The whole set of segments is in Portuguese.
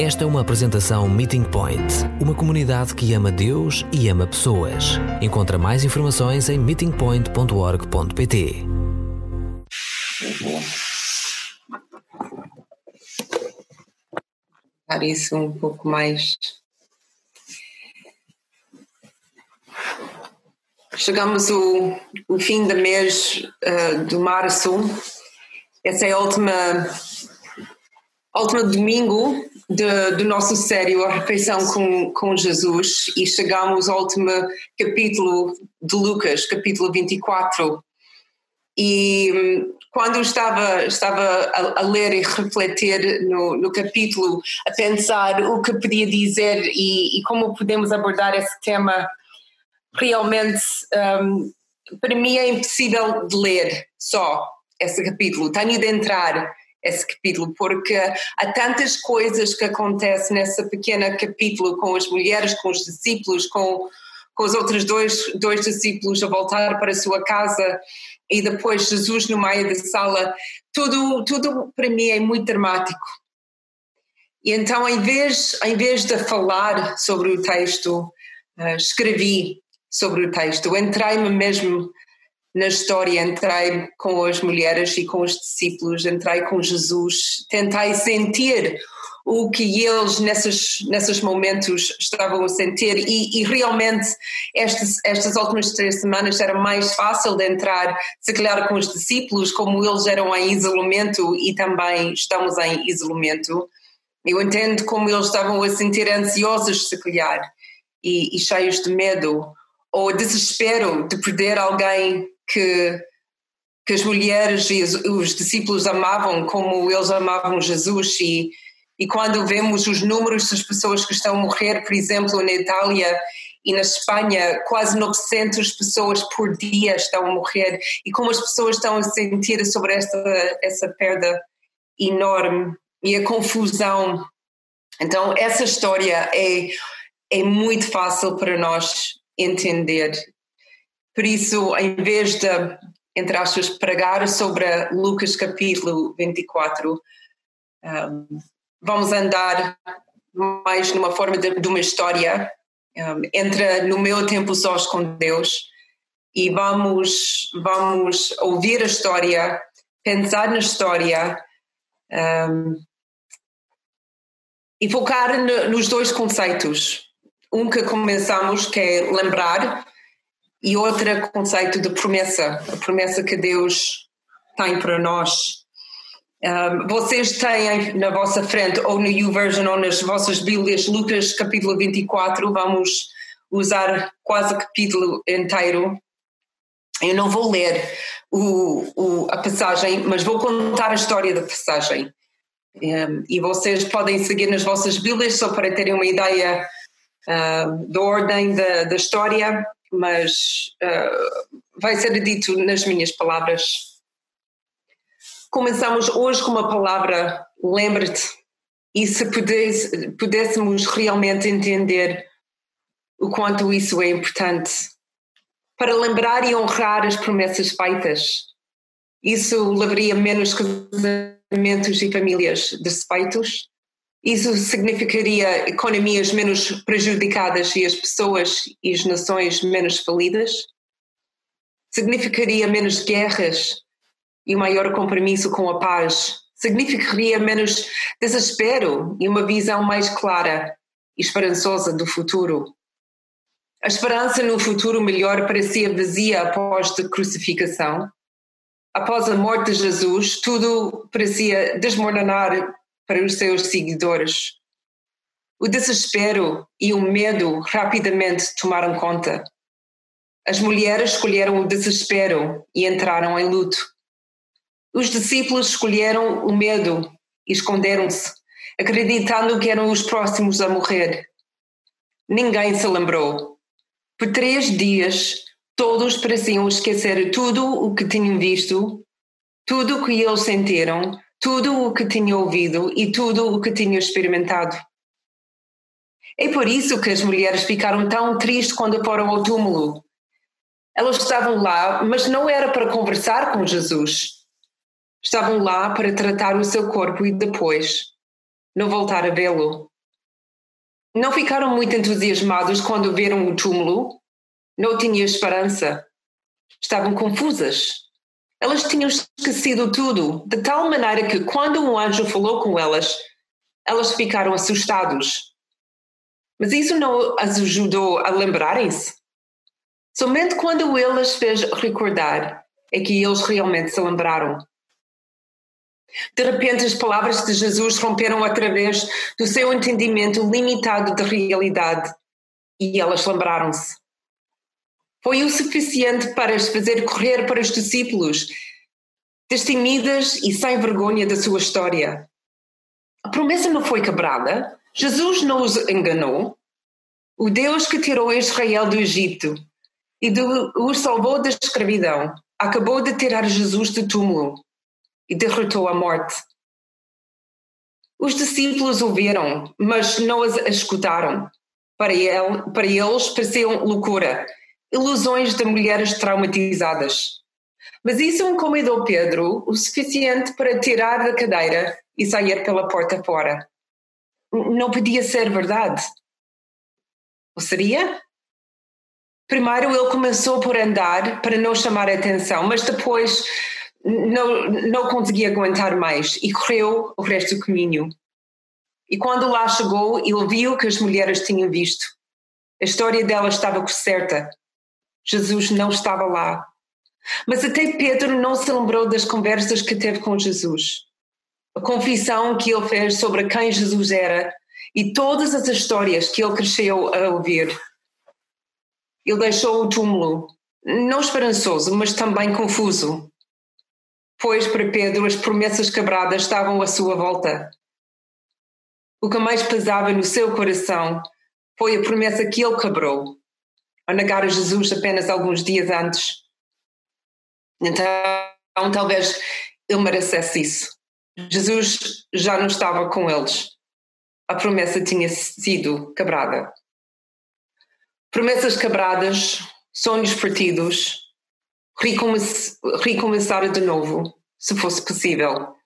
Esta é uma apresentação Meeting Point, uma comunidade que ama Deus e ama pessoas. Encontra mais informações em meetingpoint.org.pt. Isso um pouco mais. Chegamos ao fim do mês uh, de março. Essa é a última, última domingo de, do nosso sério A Refeição com, com Jesus e chegamos ao último capítulo de Lucas, capítulo 24. E hum, quando estava, estava a, a ler e refletir no, no, capítulo, a pensar o que podia dizer e, e como podemos abordar esse tema, realmente um, para mim é impossível de ler só esse capítulo. Tenho de entrar esse capítulo, porque há tantas coisas que acontecem nesse pequeno capítulo com as mulheres, com os discípulos, com, com os outros dois, dois discípulos a voltar para a sua casa e depois Jesus no meio da sala. Tudo, tudo para mim é muito dramático. E então, em vez, em vez de falar sobre o texto, uh, escrevi sobre o texto, entrei-me mesmo na história, entrei com as mulheres e com os discípulos, entrei com Jesus, tentei sentir o que eles nesses, nesses momentos estavam a sentir. E, e realmente estas, estas últimas três semanas era mais fácil de entrar, se calhar com os discípulos, como eles eram em isolamento e também estamos em isolamento. Eu entendo como eles estavam a sentir ansiosos, se calhar, e, e cheios de medo ou desespero de perder alguém que, que as mulheres e os, os discípulos amavam como eles amavam Jesus. E, e quando vemos os números das pessoas que estão a morrer, por exemplo, na Itália e na Espanha, quase 900 pessoas por dia estão a morrer. E como as pessoas estão a sentir sobre esta essa perda enorme e a confusão. Então, essa história é, é muito fácil para nós entender por isso, em vez de, entre aspas, pregar sobre Lucas capítulo 24, um, vamos andar mais numa forma de, de uma história. Um, entra no meu tempo sós com Deus e vamos, vamos ouvir a história, pensar na história um, e focar no, nos dois conceitos. Um que começamos, que é lembrar, e outro conceito de promessa, a promessa que Deus tem para nós. Um, vocês têm na vossa frente, ou no YouVersion, ou nas vossas Bíblias, Lucas capítulo 24, vamos usar quase o capítulo inteiro. Eu não vou ler o, o, a passagem, mas vou contar a história da passagem. Um, e vocês podem seguir nas vossas Bíblias, só para terem uma ideia uh, da ordem da, da história mas uh, vai ser dito nas minhas palavras. Começamos hoje com uma palavra, lembra-te, e se pudéssemos realmente entender o quanto isso é importante, para lembrar e honrar as promessas feitas. Isso levaria menos casamentos e famílias desfeitos, isso significaria economias menos prejudicadas e as pessoas e as nações menos falidas? Significaria menos guerras e maior compromisso com a paz? Significaria menos desespero e uma visão mais clara e esperançosa do futuro? A esperança no futuro melhor parecia vazia após a crucificação. Após a morte de Jesus, tudo parecia desmoronar para os seus seguidores. O desespero e o medo rapidamente tomaram conta. As mulheres escolheram o desespero e entraram em luto. Os discípulos escolheram o medo e esconderam-se, acreditando que eram os próximos a morrer. Ninguém se lembrou. Por três dias, todos pareciam esquecer tudo o que tinham visto, tudo o que eles sentiram, tudo o que tinha ouvido e tudo o que tinha experimentado. É por isso que as mulheres ficaram tão tristes quando foram ao túmulo. Elas estavam lá, mas não era para conversar com Jesus. Estavam lá para tratar o seu corpo e depois não voltar a vê-lo. Não ficaram muito entusiasmados quando viram o túmulo. Não tinham esperança. Estavam confusas. Elas tinham esquecido tudo, de tal maneira que quando um anjo falou com elas, elas ficaram assustados. Mas isso não as ajudou a lembrarem-se. Somente quando ele as fez recordar é que eles realmente se lembraram. De repente, as palavras de Jesus romperam através do seu entendimento limitado da realidade e elas lembraram-se. Foi o suficiente para as fazer correr para os discípulos, destemidas e sem vergonha da sua história. A promessa não foi quebrada, Jesus não os enganou. O Deus que tirou Israel do Egito e do, os salvou da escravidão acabou de tirar Jesus do túmulo e derrotou a morte. Os discípulos ouviram, mas não as escutaram. Para, ele, para eles pareciam loucura, ilusões de mulheres traumatizadas. Mas isso incomodou Pedro o suficiente para tirar da cadeira e sair pela porta fora. Não podia ser verdade. Ou seria? Primeiro ele começou por andar para não chamar a atenção, mas depois não, não conseguia aguentar mais e correu o resto do caminho. E quando lá chegou, ele viu que as mulheres tinham visto. A história delas estava certa. Jesus não estava lá. Mas até Pedro não se lembrou das conversas que teve com Jesus. A confissão que ele fez sobre quem Jesus era e todas as histórias que ele cresceu a ouvir. Ele deixou o túmulo, não esperançoso, mas também confuso pois para Pedro as promessas quebradas estavam à sua volta. O que mais pesava no seu coração foi a promessa que ele quebrou, ao negar a Jesus apenas alguns dias antes. Então, talvez ele merecesse isso. Jesus já não estava com eles. A promessa tinha sido quebrada. Promessas quebradas, sonhos partidos, recomeçar de novo, se fosse possível.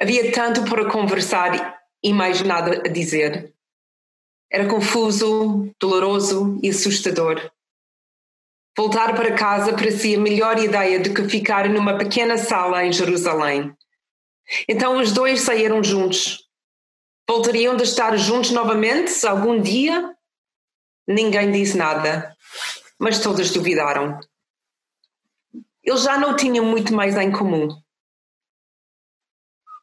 Havia tanto para conversar e mais nada a dizer. Era confuso, doloroso e assustador. Voltar para casa parecia a melhor ideia do que ficar numa pequena sala em Jerusalém. Então os dois saíram juntos. Voltariam de estar juntos novamente algum dia? Ninguém disse nada, mas todos duvidaram eles já não tinham muito mais em comum.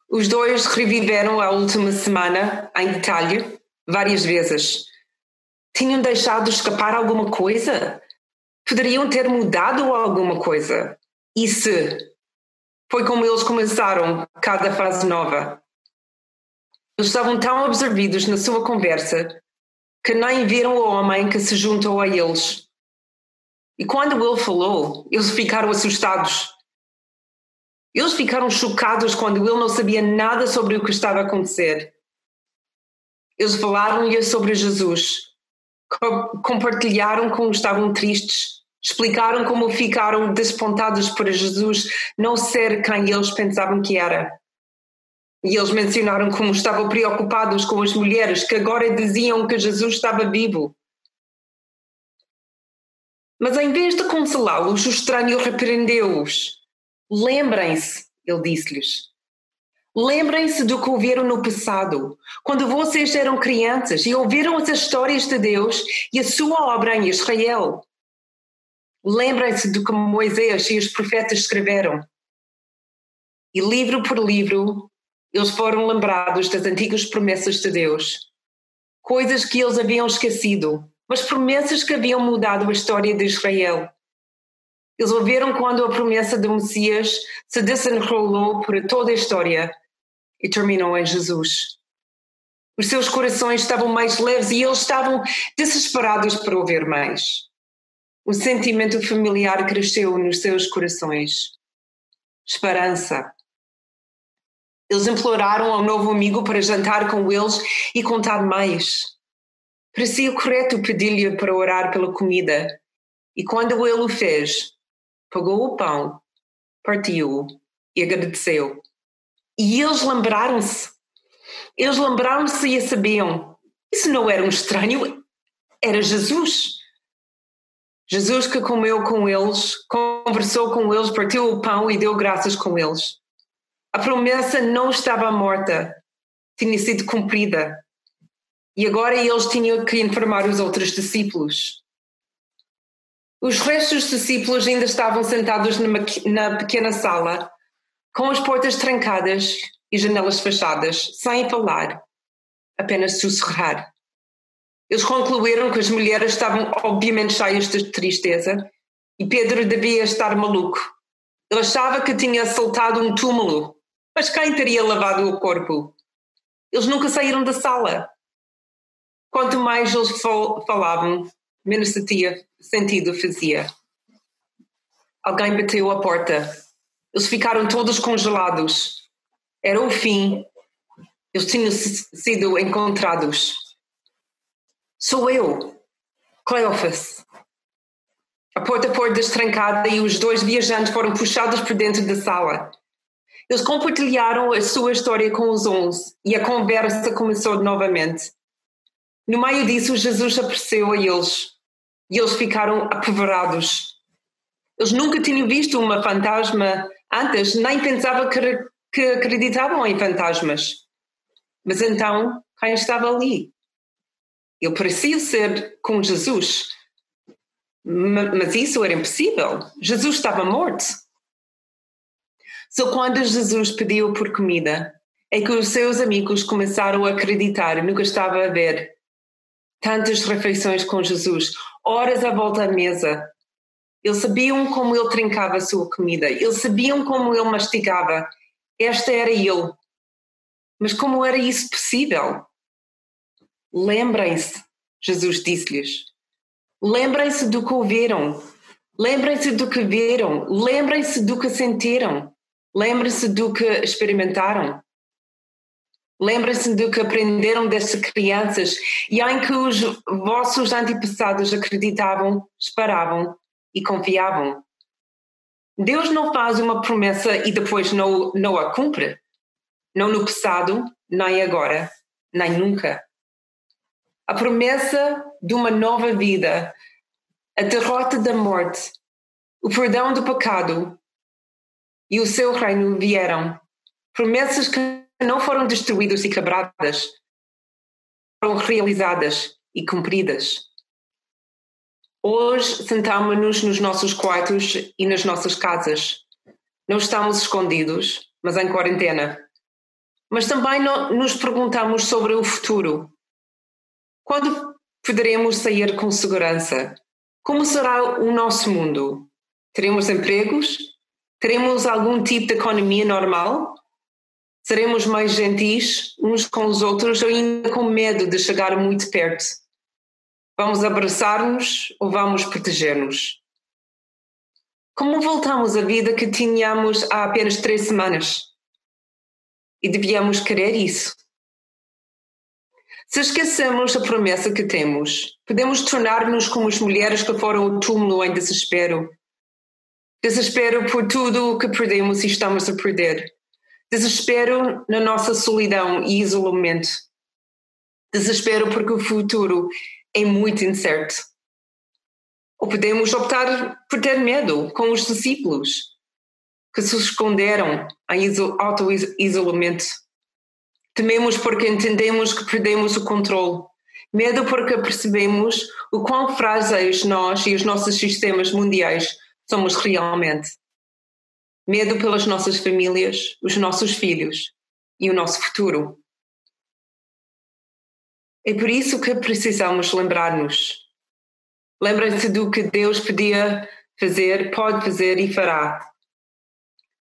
Os dois reviveram a última semana em detalhe, várias vezes. Tinham deixado escapar alguma coisa? Poderiam ter mudado alguma coisa? E se? Foi como eles começaram cada fase nova. Eles estavam tão absorvidos na sua conversa que nem viram o homem que se juntou a eles e quando ele falou, eles ficaram assustados. Eles ficaram chocados quando ele não sabia nada sobre o que estava a acontecer. Eles falaram-lhe sobre Jesus, compartilharam como estavam tristes, explicaram como ficaram despontados por Jesus não ser quem eles pensavam que era. E eles mencionaram como estavam preocupados com as mulheres que agora diziam que Jesus estava vivo. Mas em vez de consolá-los, o estranho repreendeu-os. Lembrem-se, ele disse-lhes. Lembrem-se do que ouviram no passado, quando vocês eram crianças e ouviram as histórias de Deus e a sua obra em Israel. Lembrem-se do que Moisés e os profetas escreveram. E livro por livro, eles foram lembrados das antigas promessas de Deus, coisas que eles haviam esquecido mas promessas que haviam mudado a história de Israel. Eles ouviram quando a promessa do Messias se desenrolou por toda a história e terminou em Jesus. Os seus corações estavam mais leves e eles estavam desesperados por ouvir mais. O sentimento familiar cresceu nos seus corações. Esperança. Eles imploraram ao novo amigo para jantar com eles e contar mais. Parecia correto pedir-lhe para orar pela comida, e quando ele o fez, pegou o pão, partiu-o e agradeceu. E eles lembraram-se. Eles lembraram-se e sabiam. Isso não era um estranho, era Jesus. Jesus que comeu com eles, conversou com eles, partiu o pão e deu graças com eles. A promessa não estava morta, tinha sido cumprida. E agora eles tinham que informar os outros discípulos. Os restos dos discípulos ainda estavam sentados na pequena sala, com as portas trancadas e janelas fechadas, sem falar, apenas sussurrar. Eles concluíram que as mulheres estavam obviamente cheias de tristeza e Pedro devia estar maluco. Ele achava que tinha assaltado um túmulo, mas quem teria lavado o corpo? Eles nunca saíram da sala. Quanto mais eles falavam, menos sentido fazia. Alguém bateu a porta. Eles ficaram todos congelados. Era o fim. Eles tinham sido encontrados. Sou eu, Cleófas. A porta foi destrancada e os dois viajantes foram puxados por dentro da sala. Eles compartilharam a sua história com os onze e a conversa começou novamente. No meio disso, Jesus apareceu a eles e eles ficaram apavorados. Eles nunca tinham visto uma fantasma antes, nem pensavam que, que acreditavam em fantasmas. Mas então, quem estava ali? Ele parecia ser com Jesus, mas isso era impossível. Jesus estava morto. Só quando Jesus pediu por comida é que os seus amigos começaram a acreditar que estava a ver. Tantas refeições com Jesus, horas à volta da mesa. Eles sabiam como ele trincava a sua comida, eles sabiam como ele mastigava. Esta era ele. Mas como era isso possível? Lembrem-se, Jesus disse-lhes. Lembrem-se do que ouviram. Lembrem-se do que viram. Lembrem-se do que sentiram. Lembrem-se do que experimentaram. Lembrem-se do que aprenderam destas crianças e em que os vossos antepassados acreditavam, esperavam e confiavam. Deus não faz uma promessa e depois não, não a cumpre. Não no passado, nem agora, nem nunca a promessa de uma nova vida, a derrota da morte, o perdão do pecado e o seu reino vieram. Promessas que não foram destruídas e quebradas, foram realizadas e cumpridas. Hoje sentamos-nos nos nossos quartos e nas nossas casas. Não estamos escondidos, mas em quarentena. Mas também nos perguntamos sobre o futuro quando poderemos sair com segurança? Como será o nosso mundo? Teremos empregos? Teremos algum tipo de economia normal? Seremos mais gentis uns com os outros ou ainda com medo de chegar muito perto? Vamos abraçar-nos ou vamos proteger-nos? Como voltamos à vida que tínhamos há apenas três semanas? E devíamos querer isso. Se esquecemos a promessa que temos, podemos tornar-nos como as mulheres que foram ao túmulo em desespero. Desespero por tudo o que perdemos e estamos a perder. Desespero na nossa solidão e isolamento. Desespero porque o futuro é muito incerto. Ou podemos optar por ter medo, com os discípulos, que se esconderam em auto-isolamento Tememos porque entendemos que perdemos o controle. Medo porque percebemos o quão frágeis nós e os nossos sistemas mundiais somos realmente. Medo pelas nossas famílias, os nossos filhos e o nosso futuro. É por isso que precisamos lembrar-nos. Lembrem-se do que Deus podia fazer, pode fazer e fará.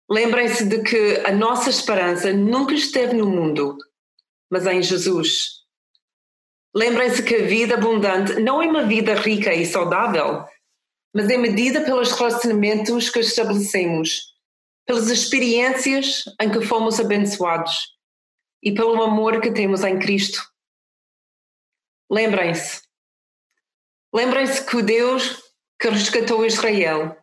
Lembrem-se de que a nossa esperança nunca esteve no mundo, mas em Jesus. Lembrem-se que a vida abundante não é uma vida rica e saudável, mas é medida pelos relacionamentos que estabelecemos, pelas experiências em que fomos abençoados e pelo amor que temos em Cristo. Lembrem-se. Lembrem-se que o Deus que resgatou Israel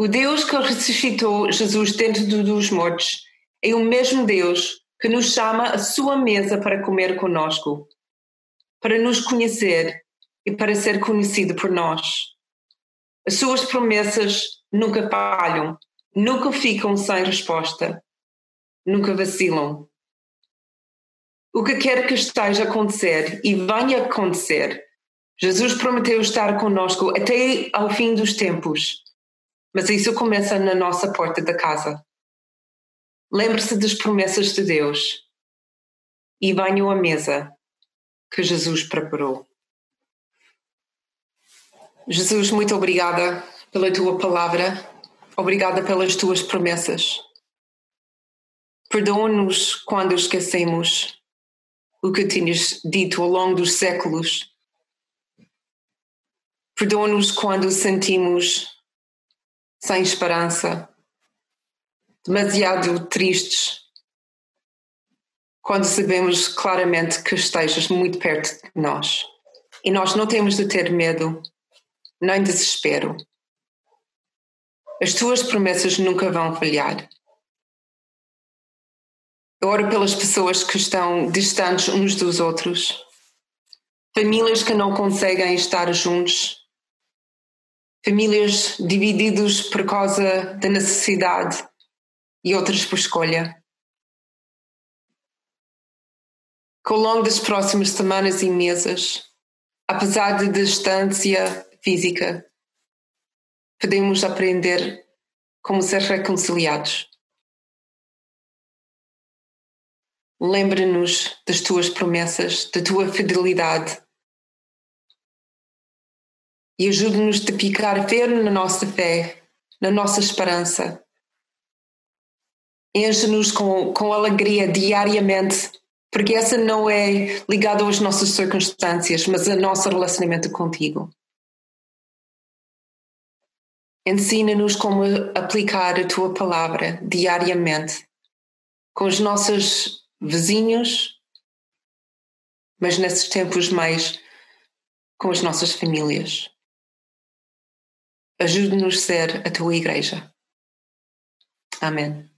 o Deus que ressuscitou Jesus dentro dos mortos é o mesmo Deus que nos chama à sua mesa para comer conosco. para nos conhecer e para ser conhecido por nós. As suas promessas nunca falham, nunca ficam sem resposta, nunca vacilam. O que quer que esteja a acontecer e venha acontecer, Jesus prometeu estar conosco até ao fim dos tempos. Mas isso começa na nossa porta da casa. Lembre-se das promessas de Deus e venham à mesa que Jesus preparou. Jesus, muito obrigada pela tua palavra, obrigada pelas tuas promessas. Perdoa-nos quando esquecemos o que tinhas dito ao longo dos séculos. Perdoa-nos quando sentimos sem esperança, demasiado tristes, quando sabemos claramente que estejas muito perto de nós. E nós não temos de ter medo, nem desespero. As tuas promessas nunca vão falhar. Eu oro pelas pessoas que estão distantes uns dos outros, famílias que não conseguem estar juntos, famílias divididas por causa da necessidade e outras por escolha. Que ao longo das próximas semanas e meses, apesar da distância física, podemos aprender como ser reconciliados. Lembra-nos das tuas promessas, da tua fidelidade e ajude-nos a ficar firme na nossa fé, na nossa esperança. Enche-nos com, com alegria diariamente, porque essa não é ligada às nossas circunstâncias, mas ao nosso relacionamento contigo. Ensina-nos como aplicar a tua palavra diariamente com os nossos vizinhos, mas nesses tempos mais com as nossas famílias. Ajude-nos a ser a tua igreja. Amém.